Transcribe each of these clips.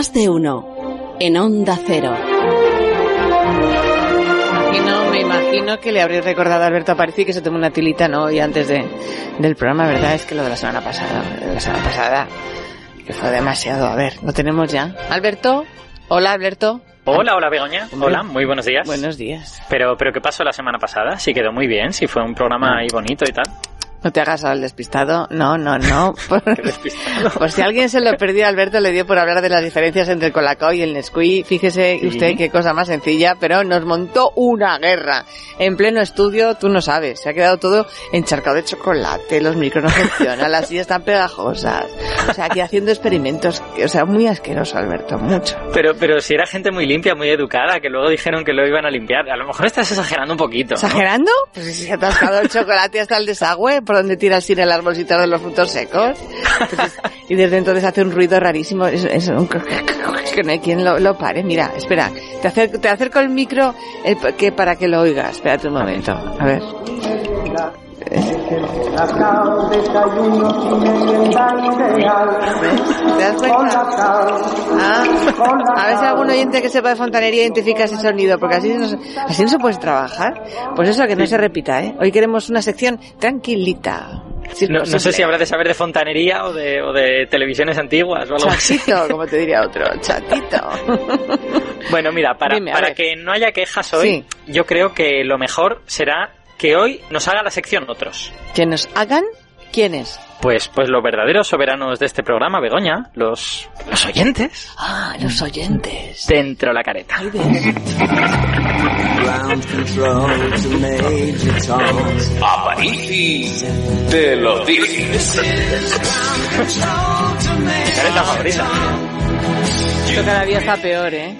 Más de uno. En Onda Cero. Imagino, me imagino que le habréis recordado a Alberto Aparici que se tomó una tilita, ¿no? Y antes de, del programa, ¿verdad? Es que lo de la semana pasada, de la semana pasada, que fue demasiado. A ver, ¿lo tenemos ya? Alberto, hola Alberto. Hola, hola Begoña. Hola, muy buenos días. Buenos días. Pero, pero ¿qué pasó la semana pasada? Sí quedó muy bien, sí fue un programa ahí bonito y tal. No te hagas al despistado. No, no, no. Por, por si alguien se lo perdió, Alberto le dio por hablar de las diferencias entre el Colacao y el Nesquik. Fíjese Sí. usted qué cosa más sencilla, pero nos montó una guerra. En pleno estudio, tú no sabes, se ha quedado todo encharcado de chocolate, los micros no funcionan, las sillas están pegajosas. O sea, aquí haciendo experimentos, o sea, muy asqueroso, Alberto, mucho. Pero, pero si era gente muy limpia, muy educada, que luego dijeron que lo iban a limpiar. A lo mejor estás exagerando un poquito. ¿no? ¿Exagerando? Pues si se ha atascado el chocolate hasta el desagüe, ¿por donde tira el cine las bolsitas de los frutos secos? Y desde entonces hace un ruido rarísimo, es, que no hay quien lo, lo pare. Mira, espera, te acerco, te acerco el micro eh, que para que lo oigas. Espérate un momento, a ver. ¿Te das cuenta? Ah, a ver si algún oyente que sepa de fontanería identifica ese sonido, porque así no, se- así no se puede trabajar. Pues eso, que no se repita, ¿eh? Hoy queremos una sección tranquilita. No, no sé si habrá de saber de fontanería o de, o de televisiones antiguas o algo así. Chatito, como te diría otro, chatito. Bueno, mira, para, Dime, para que no haya quejas hoy, yo creo que lo mejor será que hoy nos haga la sección otros. Que nos hagan, ¿quiénes? Pues, pues los verdaderos soberanos de este programa, Begoña, los, los oyentes. Ah, los oyentes. Dentro la careta. Aparici te lo dice. Careta favorita. Esto cada día está peor, ¿eh?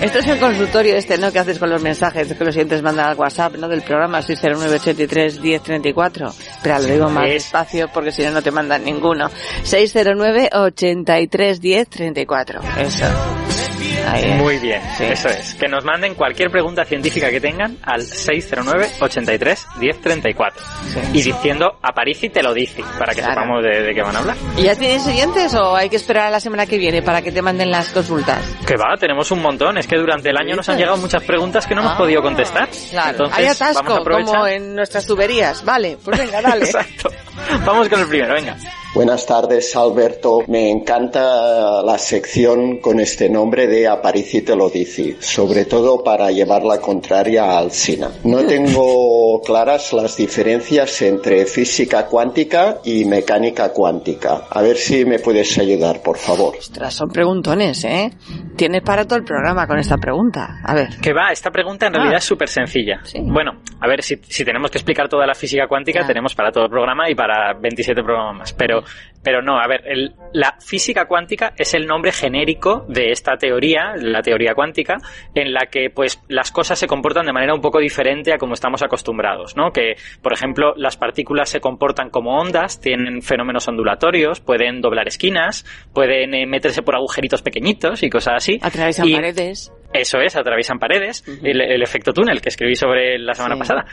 Esto es el consultorio este, ¿no? Que haces con los mensajes que los oyentes mandan al WhatsApp, ¿no? Del programa 609-83-1034. Espera, lo digo más Es- despacio porque si no, no te mandan ninguno. 609-83-1034. Eso. Ahí es. Muy bien, Sí. eso es. Que nos manden cualquier pregunta científica que tengan al 609 83 1034 y diciendo Aparici te lo dice para que Claro. sepamos de, de qué van a hablar. ¿Y ya tienes oyentes o hay que esperar a la semana que viene para que te manden las consultas? Que va, tenemos un montón. Es que durante el año nos han llegado muchas preguntas que no hemos Ah, podido contestar. Claro. Entonces, Hay vamos a atasco, aprovechar. como en nuestras tuberías. Vale, pues venga, dale. Exacto. Vamos con el primero, venga. Buenas tardes, Alberto. Me encanta la sección con este nombre de Aparici te lo dice, sobre todo para llevar la contraria al Sina. No tengo claras las diferencias entre física cuántica y mecánica cuántica. A ver si me puedes ayudar, por favor. Ostras, son preguntones, ¿eh? Tienes para todo el programa con esta pregunta. A ver. Que va, esta pregunta en realidad Ah. es súper sencilla. Sí. Bueno, a ver, si, si tenemos que explicar toda la física cuántica, tenemos para todo el programa y para 27 programas más. Pero, pero no, a ver, el- la física cuántica es el nombre genérico de esta teoría, la teoría cuántica, en la que pues las cosas se comportan de manera un poco diferente a como estamos acostumbrados, ¿no? Que, por ejemplo, las partículas se comportan como ondas, tienen fenómenos ondulatorios, pueden doblar esquinas, pueden eh, meterse por agujeritos pequeñitos y cosas así. Atraviesan Y- paredes. eso es, atraviesan paredes, el, el efecto túnel que escribí sobre la semana Sí. pasada.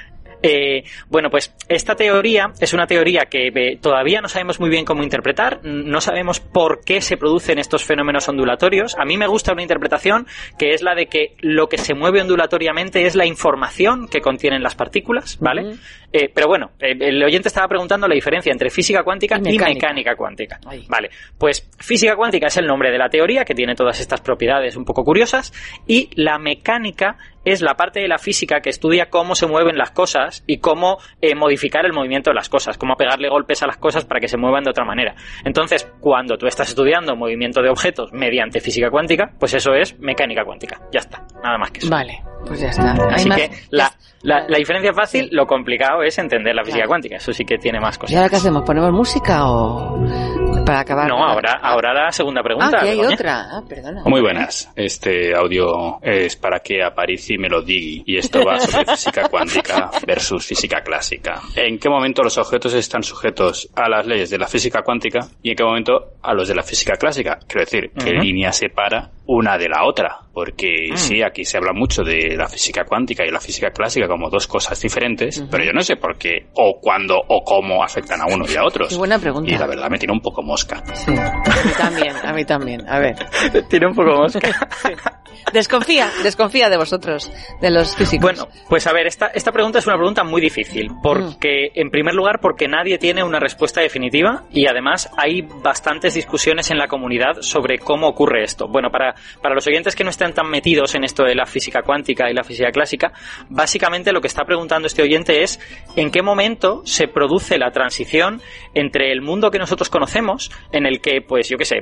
Eh, bueno, pues esta teoría es una teoría que eh, todavía no sabemos muy bien cómo interpretar, no sabemos por qué se producen estos fenómenos ondulatorios. A mí me gusta una interpretación que es la de que lo que se mueve ondulatoriamente es la información que contienen las partículas, ¿vale? Eh, pero bueno, eh, el oyente estaba preguntando la diferencia entre física cuántica Y y mecánica. cuántica. Vale, pues física cuántica es el nombre de la teoría que tiene todas estas propiedades un poco curiosas y la mecánica es la parte de la física que estudia cómo se mueven las cosas cosas y cómo eh, modificar el movimiento de las cosas, cómo pegarle golpes a las cosas para que se muevan de otra manera. Entonces, cuando tú estás estudiando movimiento de objetos mediante física cuántica, pues eso es mecánica cuántica. Ya está, nada más que eso. Vale, pues ya está. Así que la, la, la diferencia fácil, lo complicado es entender la física cuántica. Eso sí que tiene más ¿Y cosas. ahora qué hacemos? ¿Ponemos música o para acabar? No, ahora, ahora la segunda pregunta. Ah, que hay otra. Ah, perdona. Muy buenas. Este audio es para que Aparici me lo diga. Y esto va sobre física cuántica versus física clásica. ¿En qué momento los objetos están sujetos a las leyes de la física cuántica y en qué momento a los de la física clásica? Quiero decir, ¿qué Ujú. línea separa una de la otra? Porque Mm. sí, aquí se habla mucho de la física cuántica y la física clásica como dos cosas diferentes, pero yo no sé por qué o cuándo o cómo afectan a uno y a otros. Qué buena pregunta. Y la verdad me tiene un poco mosca. Sí, a mí también, a mí también. A ver. Tiene un poco mosca. Desconfía, desconfía de vosotros, de los físicos. Bueno, pues a ver, esta, esta pregunta es una pregunta muy difícil, porque, en primer lugar, porque nadie tiene una respuesta definitiva y además hay bastantes discusiones en la comunidad sobre cómo ocurre esto. Bueno, para, para los oyentes que no estén tan metidos en esto de la física cuántica y la física clásica, básicamente lo que está preguntando este oyente es en qué momento se produce la transición entre el mundo que nosotros conocemos, en el que, pues yo qué sé,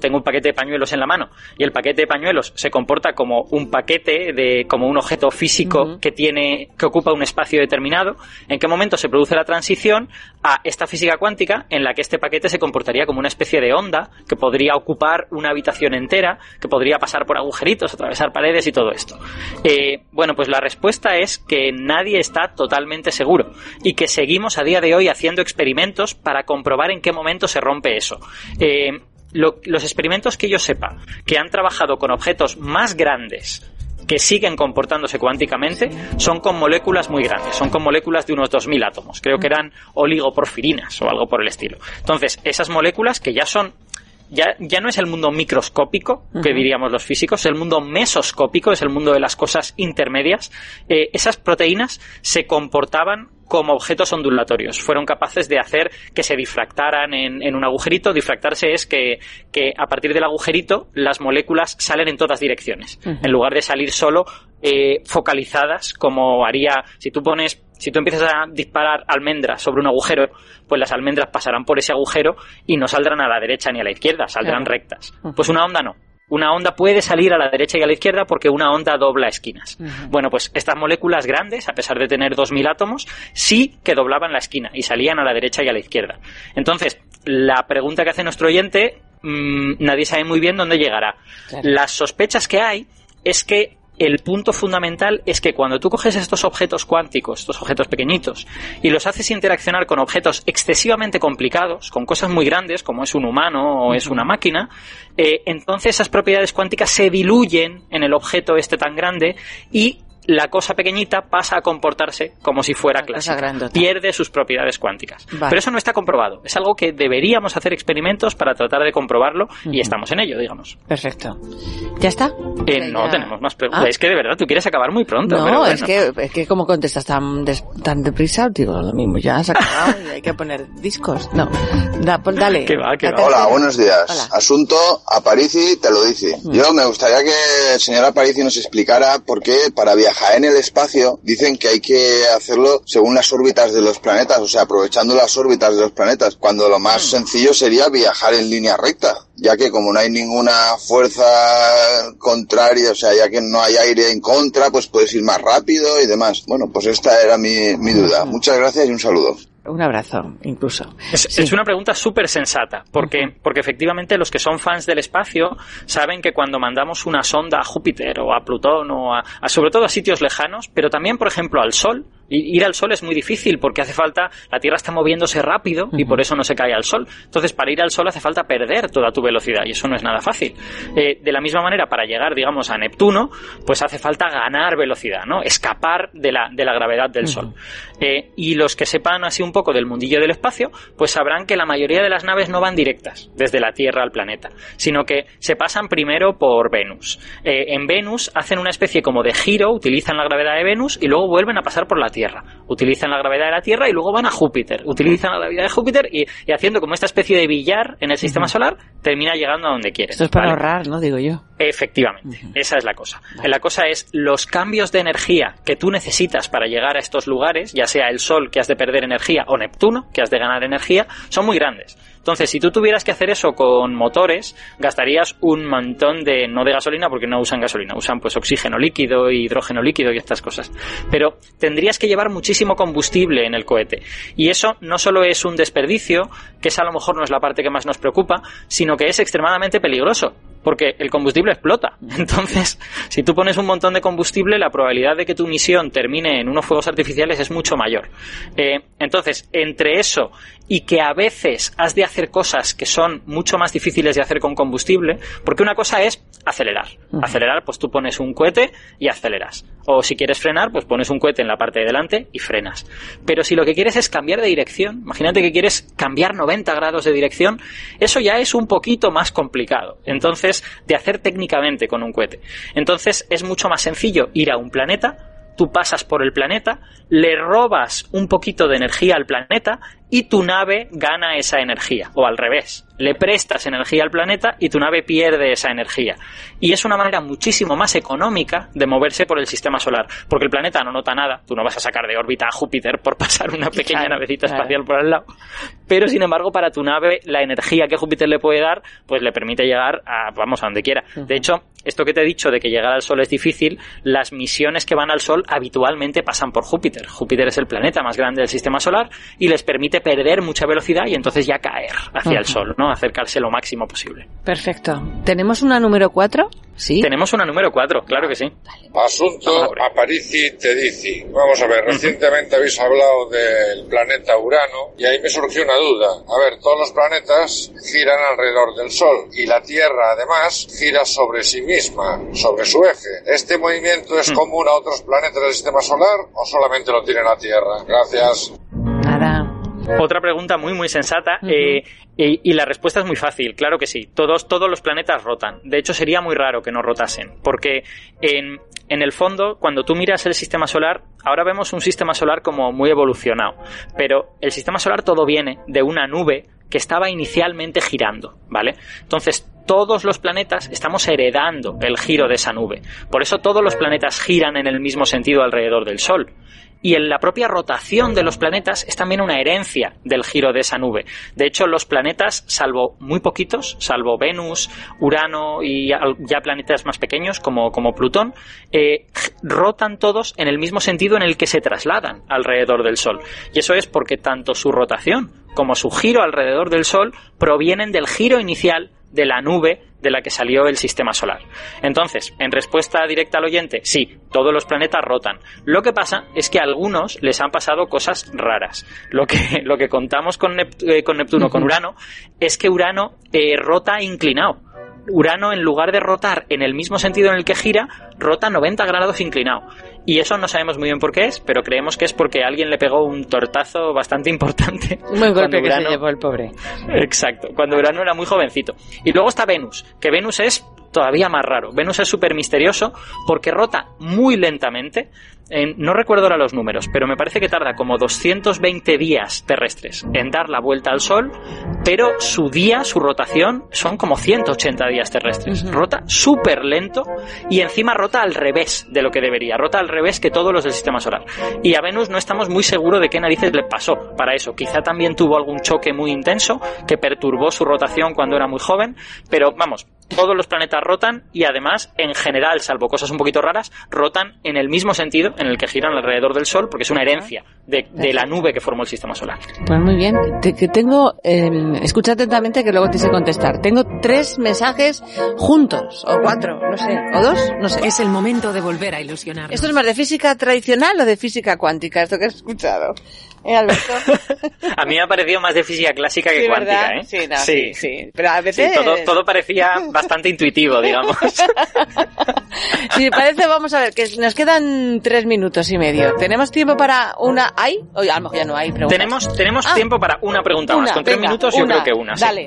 tengo un paquete de pañuelos en la mano y el paquete de pañuelos se comporta como un paquete de como un objeto físico que tiene que ocupa un espacio determinado, en qué momento se produce la transición a esta física cuántica en la que este paquete se comportaría como una especie de onda que podría ocupar una habitación entera, que podría pasar por agujeritos, atravesar paredes y todo esto. Eh, bueno, pues la respuesta es que nadie está totalmente seguro y que seguimos a día de hoy haciendo experimentos para comprobar en qué momento se rompe eso. Eh, lo- los experimentos que yo sepa que han trabajado con objetos más grandes que siguen comportándose cuánticamente son con moléculas muy grandes, son con moléculas de unos 2.000 átomos. Creo que eran oligoporfirinas o algo por el estilo. Entonces, esas moléculas que ya son ya, ya no es el mundo microscópico, que diríamos los físicos, es el mundo mesoscópico, es el mundo de las cosas intermedias. Eh, esas proteínas se comportaban como objetos ondulatorios. Fueron capaces de hacer que se difractaran en, en un agujerito. Difractarse es que, que a partir del agujerito las moléculas salen en todas direcciones. En lugar de salir solo eh, focalizadas, como haría si tú pones si tú empiezas a disparar almendras sobre un agujero, pues las almendras pasarán por ese agujero y no saldrán a la derecha ni a la izquierda, saldrán Claro. rectas. Pues una onda no. Una onda puede salir a la derecha y a la izquierda porque una onda dobla esquinas. Bueno, pues estas moléculas grandes, a pesar de tener 2.000 átomos, sí que doblaban la esquina y salían a la derecha y a la izquierda. Entonces, la pregunta que hace nuestro oyente, mm, nadie sabe muy bien dónde llegará. Claro. Las sospechas que hay es que el punto fundamental es que cuando tú coges estos objetos cuánticos, estos objetos pequeñitos, y los haces interaccionar con objetos excesivamente complicados, con cosas muy grandes, como es un humano o es una máquina, eh, entonces esas propiedades cuánticas se diluyen en el objeto este tan grande y la cosa pequeñita pasa a comportarse como si fuera clásica. grandota. Pierde sus propiedades cuánticas. Vale. Pero eso no está comprobado. Es algo que deberíamos hacer experimentos para tratar de comprobarlo Ujú. y estamos en ello, digamos. Perfecto. ¿Ya está? Eh, Ya- no ya- tenemos más preguntas. Ah. Es que de verdad tú quieres acabar muy pronto. No, pero bueno. es, que, es que como contestas tan, des- tan deprisa, digo lo mismo, ya se ha acabado y hay que poner discos. No, da, pon- dale. Que va, La va. Hola, buenos días. Hola. Asunto Aparici te lo dice. Mm. Yo me gustaría que el señor Aparici nos explicara por qué para viajar en el espacio dicen que hay que hacerlo según las órbitas de los planetas, o sea, aprovechando las órbitas de los planetas, cuando lo más sencillo sería viajar en línea recta, ya que como no hay ninguna fuerza contraria, o sea, ya que no hay aire en contra, pues puedes ir más rápido y demás. Bueno, pues esta era mi, mi duda. Muchas gracias y un saludo. Un abrazo, incluso. Es, Sí. es una pregunta súper sensata, porque, porque efectivamente los que son fans del espacio saben que cuando mandamos una sonda a Júpiter o a Plutón o a, a sobre todo a sitios lejanos, pero también, por ejemplo, al Sol, ir al Sol es muy difícil porque hace falta, la Tierra está moviéndose rápido y por eso no se cae al Sol. Entonces, para ir al Sol hace falta perder toda tu velocidad y eso no es nada fácil. Eh, de la misma manera, para llegar, digamos, a Neptuno, pues hace falta ganar velocidad, ¿no? Escapar de la, de la gravedad del Sol. Eh, y los que sepan así un poco del mundillo del espacio, pues sabrán que la mayoría de las naves no van directas desde la Tierra al planeta, sino que se pasan primero por Venus. Eh, en Venus hacen una especie como de giro, utilizan la gravedad de Venus y luego vuelven a pasar por la Tierra. Tierra. Utilizan la gravedad de la Tierra y luego van a Júpiter. Utilizan la gravedad de Júpiter y, y haciendo como esta especie de billar en el sistema solar, termina llegando a donde quiere. Esto es para ¿vale? ahorrar, ¿no? Digo yo. Efectivamente, esa es la cosa. La cosa es los cambios de energía que tú necesitas para llegar a estos lugares, ya sea el Sol que has de perder energía o Neptuno que has de ganar energía, son muy grandes. Entonces, si tú tuvieras que hacer eso con motores, gastarías un montón de, no de gasolina, porque no usan gasolina, usan pues oxígeno líquido, hidrógeno líquido y estas cosas. Pero tendrías que llevar muchísimo combustible en el cohete. Y eso no solo es un desperdicio, que esa a lo mejor no es la parte que más nos preocupa, sino que es extremadamente peligroso porque el combustible explota. Entonces, si tú pones un montón de combustible, la probabilidad de que tu misión termine en unos fuegos artificiales es mucho mayor. Eh, entonces, entre eso y que a veces has de hacer cosas que son mucho más difíciles de hacer con combustible, porque una cosa es acelerar. Acelerar, pues tú pones un cohete y aceleras. O si quieres frenar, pues pones un cohete en la parte de delante y frenas. Pero si lo que quieres es cambiar de dirección, imagínate que quieres cambiar 90 grados de dirección, eso ya es un poquito más complicado. Entonces, de hacer técnicamente con un cohete. Entonces, es mucho más sencillo ir a un planeta, tú pasas por el planeta, le robas un poquito de energía al planeta y tu nave gana esa energía. O al revés, le prestas energía al planeta y tu nave pierde esa energía. Y es una manera muchísimo más económica de moverse por el sistema solar, porque el planeta no nota nada, tú no vas a sacar de órbita a Júpiter por pasar una pequeña Claro, navecita claro. espacial por al lado. Pero sin embargo, para tu nave, la energía que Júpiter le puede dar, pues le permite llegar a, vamos, a donde quiera. De hecho, esto que te he dicho de que llegar al Sol es difícil, las misiones que van al Sol habitualmente pasan por Júpiter. Júpiter es el planeta más grande del sistema solar y les permite perder mucha velocidad y entonces ya caer hacia el. Sol, ¿no? Acercarse lo máximo posible. Perfecto. ¿Tenemos una número 4? Sí. Tenemos una número 4, claro que sí. Asunto Aparici Tedici. Vamos a ver, recientemente habéis hablado del planeta Urano y ahí me surgió una duda. A ver, todos los planetas giran alrededor del Sol y la Tierra además gira sobre sí misma, sobre su eje. ¿Este movimiento es común a otros planetas del sistema solar o solamente lo tiene la Tierra? Gracias. Otra pregunta muy muy sensata eh, y, y la respuesta es muy fácil, claro que sí. Todos, todos los planetas rotan. De hecho, sería muy raro que no rotasen, porque en, en el fondo, cuando tú miras el sistema solar, ahora vemos un sistema solar como muy evolucionado, pero el sistema solar todo viene de una nube que estaba inicialmente girando, ¿vale? Entonces, todos los planetas estamos heredando el giro de esa nube. Por eso todos los planetas giran en el mismo sentido alrededor del Sol. Y en la propia rotación de los planetas es también una herencia del giro de esa nube. De hecho, los planetas, salvo muy poquitos, salvo Venus, Urano y ya planetas más pequeños como, como Plutón, eh, rotan todos en el mismo sentido en el que se trasladan alrededor del Sol. Y eso es porque tanto su rotación como su giro alrededor del Sol provienen del giro inicial de la nube de la que salió el sistema solar. Entonces, en respuesta directa al oyente, sí, todos los planetas rotan. Lo que pasa es que a algunos les han pasado cosas raras. Lo que, lo que contamos con, Nept- eh, con Neptuno, con Urano, es que Urano eh, rota inclinado. Urano, en lugar de rotar en el mismo sentido en el que gira, rota 90 grados inclinado. Y eso no sabemos muy bien por qué es, pero creemos que es porque alguien le pegó un tortazo bastante importante. Un buen cuando golpe que se llevó el pobre. Exacto, cuando Urano era muy jovencito. Y luego está Venus, que Venus es todavía más raro. Venus es súper misterioso porque rota muy lentamente. En- no recuerdo ahora los números, pero me parece que tarda como 220 días terrestres en dar la vuelta al Sol, pero su día, su rotación, son como 180 días terrestres. Rota súper lento y encima rota al revés de lo que debería. Rota al revés que todos los del sistema solar. Y a Venus no estamos muy seguros de qué narices le pasó para eso. Quizá también tuvo algún choque muy intenso que perturbó su rotación cuando era muy joven, pero vamos, todos los planetas rotan y además, en general, salvo cosas un poquito raras, rotan en el mismo sentido en el que giran alrededor del Sol, porque es una herencia de, de la nube que formó el sistema solar. Pues muy bien. Te- que tengo, eh, escucha atentamente que luego te sé contestar. Tengo tres mensajes juntos, o cuatro, no sé, o dos, no sé. Es el momento de volver a ilusionar. ¿Esto es más de física tradicional o de física cuántica, esto que has escuchado? ¿Eh, Alberto? a mí me ha parecido más de física clásica que cuántica, ¿verdad? ¿eh? Sí, no, sí, sí. Pero a veces... todo, todo parecía bastante intuitivo, digamos. Si parece, vamos a ver, que nos quedan tres minutos y medio. ¿Tenemos tiempo para una? ¿Hay? Oye, a lo mejor ya no hay preguntas. tenemos tenemos Ah. tiempo para una pregunta más. Una, Con tres venga, minutos yo una. creo que una. sí. Dale.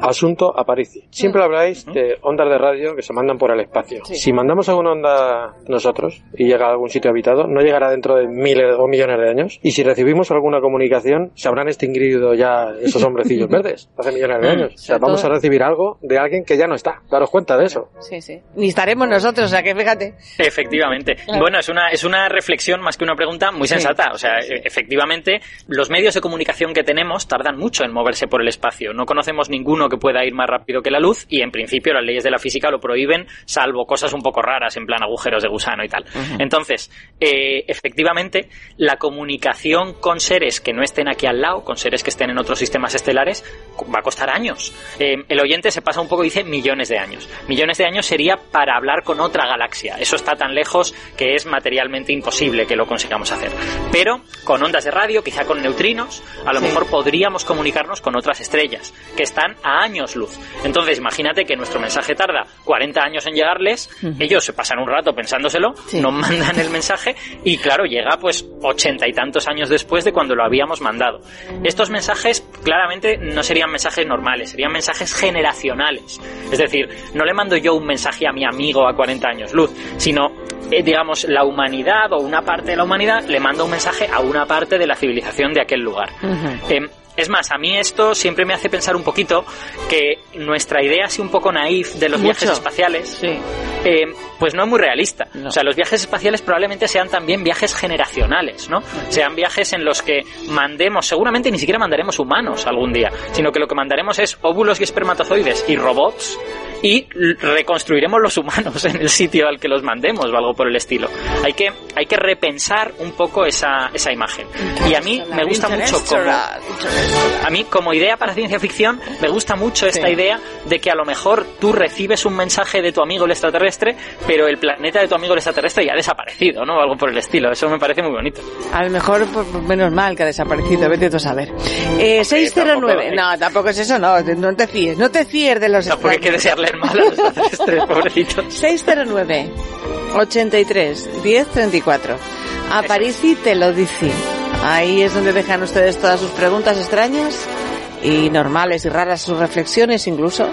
Asunto Aparici. Siempre habláis de ondas de radio que se mandan por el espacio. Sí. Si mandamos alguna onda nosotros y llega a algún sitio habitado, no llegará dentro de miles o millones de años. Y si recibimos alguna comunicación, se habrán extinguido ya esos hombrecillos verdes hace millones de años. O sea, vamos a recibir algo de alguien que ya no está. Daros cuenta de eso. Sí, sí. Ni estaremos nosotros, o sea que fíjate. Efectivamente. Bueno, es una, es una reflexión más que una pregunta muy Sí. sensata. O sea, efectivamente, los medios de comunicación que tenemos tardan mucho en moverse por el espacio. No conocemos ninguno que pueda ir más rápido que la luz y, en principio, las leyes de la física lo prohíben, salvo cosas un poco raras, en plan agujeros de gusano y tal. Entonces, eh, efectivamente, la comunicación con seres que no estén aquí al lado, con seres que estén en otros sistemas estelares, va a costar años. Eh, el oyente se pasa un poco y dice millones de años. Millones de años sería para hablar con otra galaxia. Eso está tan lejos que es materialmente imposible que lo consigamos hacer. Pero con ondas de radio, quizá con neutrinos, a lo Sí. mejor podríamos comunicarnos con otras estrellas que están a años luz. Entonces, imagínate que nuestro mensaje tarda 40 años en llegarles, ellos se pasan un rato pensándoselo, Sí. nos mandan el mensaje y claro, llega pues ochenta y tantos años después de cuando lo habíamos mandado. Estos mensajes claramente no serían mensajes normales, serían mensajes generacionales. Es decir, no le mando yo un mensaje a mi amigo a 40 años luz, sino eh, digamos, la humanidad o una parte de la humanidad le manda un mensaje a una parte de la civilización de aquel lugar. Eh, es más, a mí esto siempre me hace pensar un poquito que nuestra idea así un poco naif de los Mucho. viajes espaciales, Sí. eh, pues no es muy realista. No. O sea, los viajes espaciales probablemente sean también viajes generacionales, ¿no? Sean viajes en los que mandemos, seguramente ni siquiera mandaremos humanos algún día, sino que lo que mandaremos es óvulos y espermatozoides y robots y reconstruiremos los humanos en el sitio al que los mandemos o algo por el estilo. Hay que, hay que repensar un poco esa, esa imagen. Y a mí me gusta mucho como, a mí, como idea para ciencia ficción, me gusta mucho esta Sí. idea de que a lo mejor tú recibes un mensaje de tu amigo el extraterrestre, pero el planeta de tu amigo el extraterrestre ya ha desaparecido, ¿no? Algo por el estilo. Eso me parece muy bonito. A lo mejor, pues, menos mal que ha desaparecido, vete tú a saber. Eh, 609, tampoco- no, tampoco es eso, no, no te fíes, no te fíes de los Tampoco hay que extraños. desearle el mal a los extraterrestres, pobrecitos. 609 83 10 34. Aparici te lo dice. Ahí es donde dejan ustedes todas sus preguntas extrañas y normales y raras sus reflexiones incluso,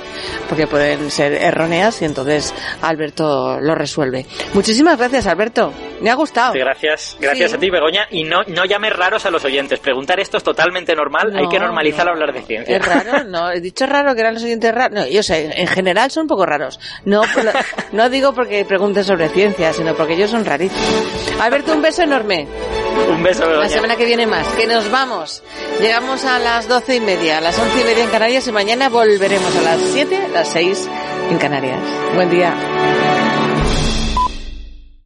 porque pueden ser erróneas y entonces Alberto lo resuelve. Muchísimas gracias Alberto, me ha gustado. Gracias, gracias Sí. a ti, Begoña. Y no, no llames raros a los oyentes. Preguntar esto es totalmente normal. hay que No, normalizar no. hablar de ciencia. Es raro, no, he dicho raro que eran los oyentes raros. No, yo sé, en general son un poco raros. No, no digo porque pregunten sobre ciencia, sino porque ellos son rarísimos. Alberto, un beso enorme. Un beso, Begoña. La semana que viene más, que nos vamos. Llegamos a las doce y media, a las once y media en Canarias y mañana volveremos a las siete, las seis en Canarias. Buen día.